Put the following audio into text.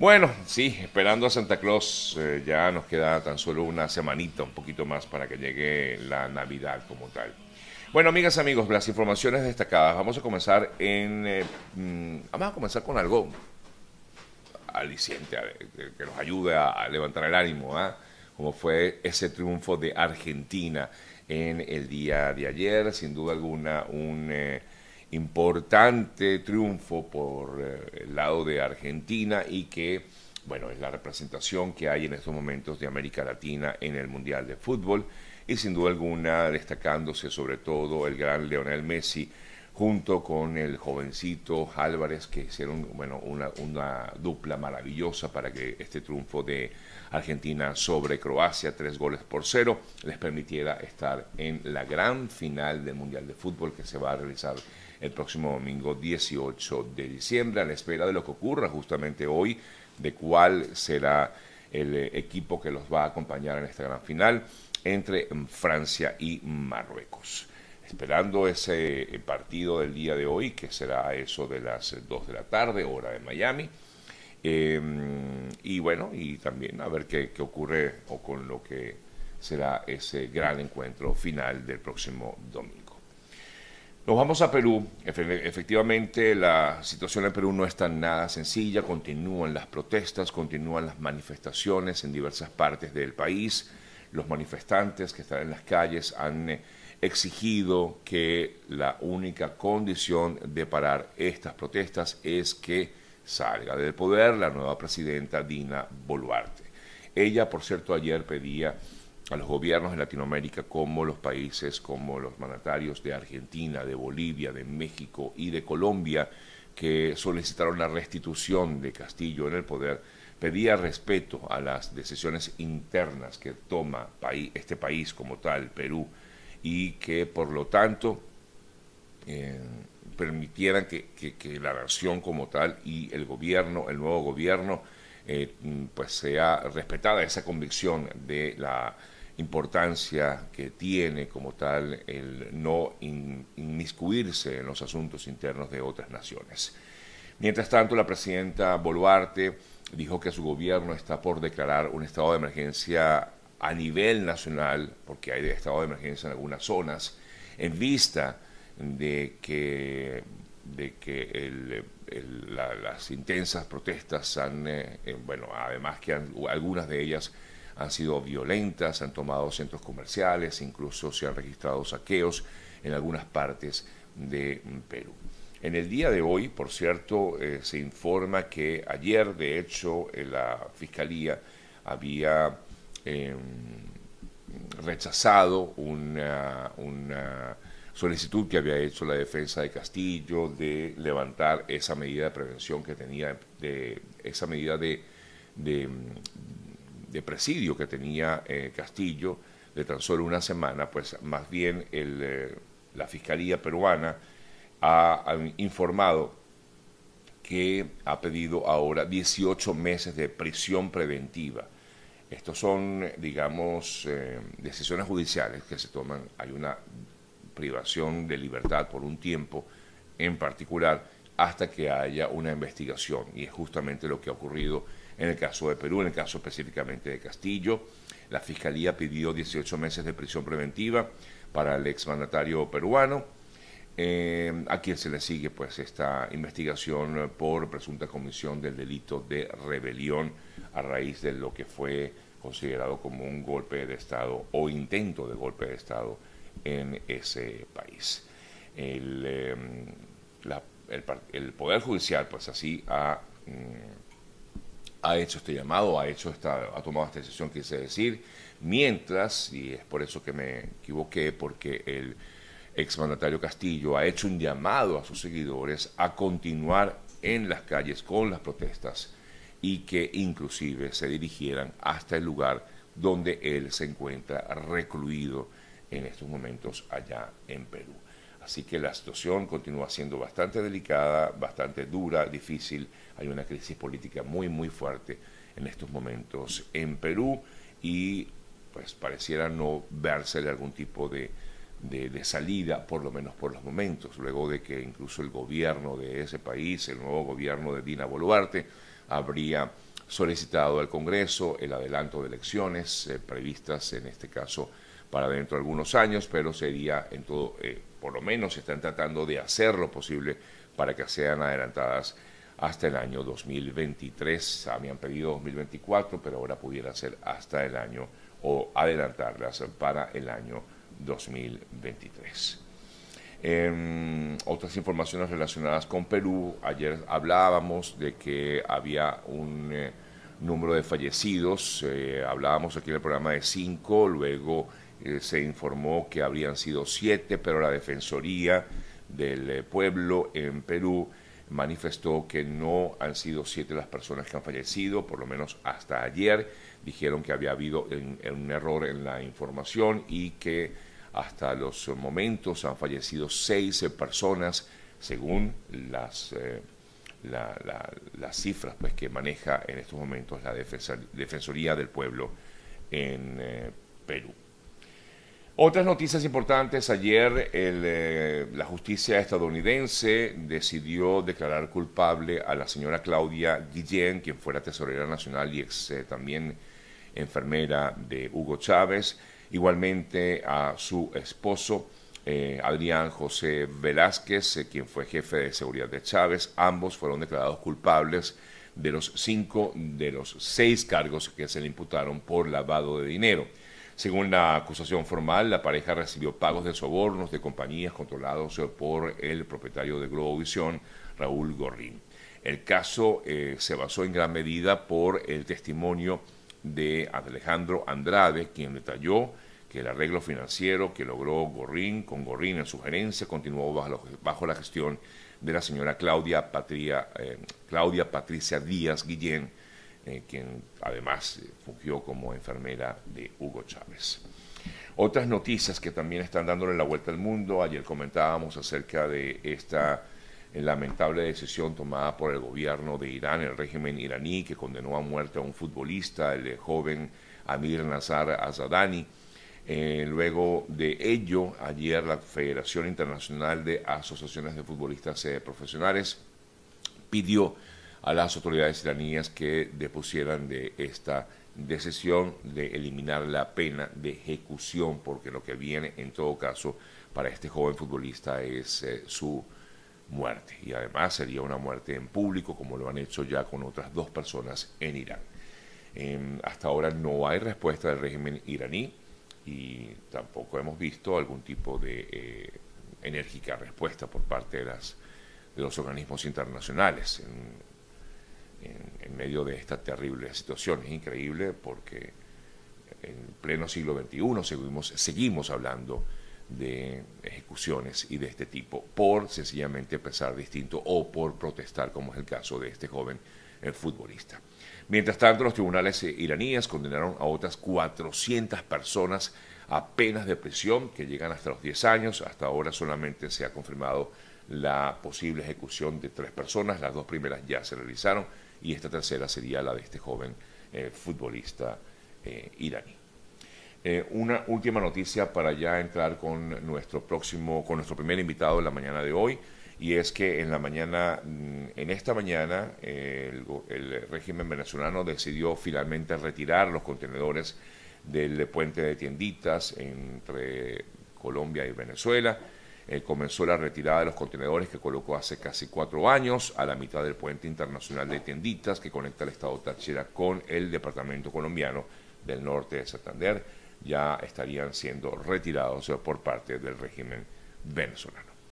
Bueno, sí, esperando a Santa Claus, eh, ya nos queda tan solo una semanita, un poquito más para que llegue la Navidad como tal. Bueno, amigas, amigos, las informaciones destacadas. Vamos a comenzar en, eh, mm, vamos a comenzar con algo aliciente, que, nos ayude a, levantar el ánimo, ¿ah? como fue ese triunfo de Argentina en el día de ayer, sin duda alguna un eh, importante triunfo por eh, el lado de Argentina y que, bueno, es la representación que hay en estos momentos de América Latina en el Mundial de Fútbol. Y sin duda alguna destacándose sobre todo el gran Leonel Messi junto con el jovencito Álvarez que hicieron bueno una, una dupla maravillosa para que este triunfo de Argentina sobre Croacia, tres goles por cero, les permitiera estar en la gran final del Mundial de Fútbol que se va a realizar el próximo domingo 18 de diciembre, a la espera de lo que ocurra justamente hoy, de cuál será el eh, equipo que los va a acompañar en esta gran final entre Francia y Marruecos. Esperando ese eh, partido del día de hoy, que será eso de las 2 de la tarde, hora de Miami. Em, y bueno, y también a ver qué, qué ocurre o con lo que será ese gran encuentro final del próximo domingo. Nos vamos a Perú. Efectivamente, la situación en Perú no está nada sencilla. Continúan las protestas, continúan las manifestaciones en diversas partes del país. Los manifestantes que están en las calles han eh, exigido que la única condición de parar estas protestas es que salga del poder la nueva presidenta Dina Boluarte. Ella, por cierto, ayer pedía a los gobiernos de Latinoamérica como los países, como los mandatarios de Argentina, de Bolivia, de México y de Colombia, que solicitaron la restitución de Castillo en el poder, pedía respeto a las decisiones internas que toma este país como tal, Perú, y que por lo tanto eh, permitieran que, la nación como tal y el gobierno, el nuevo gobierno, eh, pues sea respetada esa convicción de la importancia que tiene como tal el no inmiscuirse en los asuntos internos de otras naciones. Mientras tanto, la presidenta Boluarte dijo que su gobierno está por declarar un estado de emergencia a nivel nacional, porque hay estado de emergencia en algunas zonas, en vista de que, de que las intensas protestas han, eh, eh, bueno, además que algunas de ellas han sido violentas, han tomado centros comerciales, incluso se han registrado saqueos en algunas partes de Perú. En el día de hoy, por cierto, eh, se informa que ayer, de hecho, la Fiscalía había em, rechazado una, solicitud que había hecho la defensa de Castillo de levantar esa medida de prevención que tenía, de esa medida de, de presidio que tenía eh, Castillo de tan solo una semana, pues más bien eh, la Fiscalía peruana ha, informado que ha pedido ahora 18 meses de prisión preventiva. Estos son, digamos, eh, decisiones judiciales que se toman. Hay una privación de libertad por un tiempo en particular hasta que haya una investigación. Y es justamente lo que ha ocurrido en el caso de Perú, en el caso específicamente de Castillo. La Fiscalía pidió 18 meses de prisión preventiva para el exmandatario peruano, eh, a quien se le sigue pues esta investigación por presunta comisión del delito de rebelión a raíz de lo que fue considerado como un golpe de Estado o intento de golpe de Estado en ese país. El, eh, Poder Judicial pues así ha... Mm, ha hecho este llamado, ha, hecho esta, ha tomado esta decisión, quise decir, mientras, y es por eso que me equivoqué, porque el exmandatario Castillo ha hecho un llamado a sus seguidores a continuar en las calles con las protestas y que inclusive se dirigieran hasta el lugar donde él se encuentra recluido en estos momentos allá en Perú. Así que la situación continúa siendo bastante delicada, bastante dura, difícil. Hay una crisis política muy, muy fuerte en estos momentos en Perú y pues pareciera no verse algún tipo de, de, salida, por lo menos por los momentos, luego de que incluso el gobierno de ese país, el nuevo gobierno de Dina Boluarte, habría solicitado al Congreso el adelanto de elecciones eh, previstas en este caso para dentro de algunos años, pero sería en todo, eh, por lo menos están tratando de hacer lo posible para que sean adelantadas hasta el año 2023. Habían pedido 2024, pero ahora pudiera ser hasta el año o adelantarlas para el año 2023. Em, otras informaciones relacionadas con Perú. Ayer hablábamos de que había un eh, número de fallecidos. Eh, hablábamos aquí en el programa de cinco. Luego eh, se informó que habrían sido siete, pero la Defensoría del Pueblo en Perú manifestó que no han sido siete las personas que han fallecido, por lo menos hasta ayer. Dijeron que había habido un error en la información y que hasta los momentos han fallecido seis personas, según las, eh, las cifras pues, que maneja en estos momentos la Defensoría del Pueblo en eh, Perú. Otras noticias importantes. Ayer eh, la justicia estadounidense decidió declarar culpable a la señora Claudia Guillén, quien fuera tesorera nacional y ex también enfermera de Hugo Chávez igualmente a su esposo eh, Adrián José Velázquez, eh, quien fue jefe de seguridad de Chávez. Ambos fueron declarados culpables de los cinco de los seis cargos que se le imputaron por lavado de dinero. Según la acusación formal, la pareja recibió pagos de sobornos de compañías controlados por el propietario de Globovisión, Raúl Gorrín. El caso eh, se basó en gran medida por el testimonio de Alejandro Andrade, quien detalló que el arreglo financiero que logró Gorrín, con Gorrín en su gerencia, continuó bajo, la gestión de la señora Claudia, Patria, eh, Claudia Patricia Díaz Guillén, eh, quien además eh, fungió como enfermera de Hugo Chávez. Otras noticias que también están dándole la vuelta al mundo, ayer comentábamos acerca de esta lamentable decisión tomada por el gobierno de Irán, el régimen iraní, que condenó a muerte a un futbolista, el joven Amir Nazar Azadani. Eh, luego de ello, ayer la Federación Internacional de Asociaciones de Futbolistas eh, Profesionales pidió a las autoridades iraníes que depusieran de esta decisión de eliminar la pena de ejecución, porque lo que viene en todo caso para este joven futbolista es eh, su muerte. Y además sería una muerte en público, como lo han hecho ya con otras dos personas en Irán. Em, hasta ahora no hay respuesta del régimen iraní y tampoco hemos visto algún tipo de eh, enérgica respuesta por parte de, los organismos internacionales en, medio de esta terrible situación. Es increíble porque en pleno siglo XXI seguimos, seguimos hablando de ejecuciones y de este tipo por sencillamente pensar distinto o por protestar, como es el caso de este joven eh, futbolista. Mientras tanto, los tribunales eh, iraníes condenaron a otras 400 personas a penas de prisión que llegan hasta los 10 años. Hasta ahora solamente se ha confirmado la posible ejecución de tres personas. Las dos primeras ya se realizaron y esta tercera sería la de este joven eh, futbolista iraní. Eh, una última noticia para ya entrar con nuestro próximo, con nuestro primer invitado en la mañana de hoy, y es que en la mañana, mm, en esta mañana, el, régimen venezolano decidió finalmente retirar los contenedores del puente de tienditas entre Colombia y Venezuela. Eh, comenzó la retirada de los contenedores que colocó hace casi cuatro años a la mitad del puente internacional de tienditas que conecta el estado Táchira con el departamento colombiano del norte de Santander ya estarían siendo retirados por parte del régimen venezolano.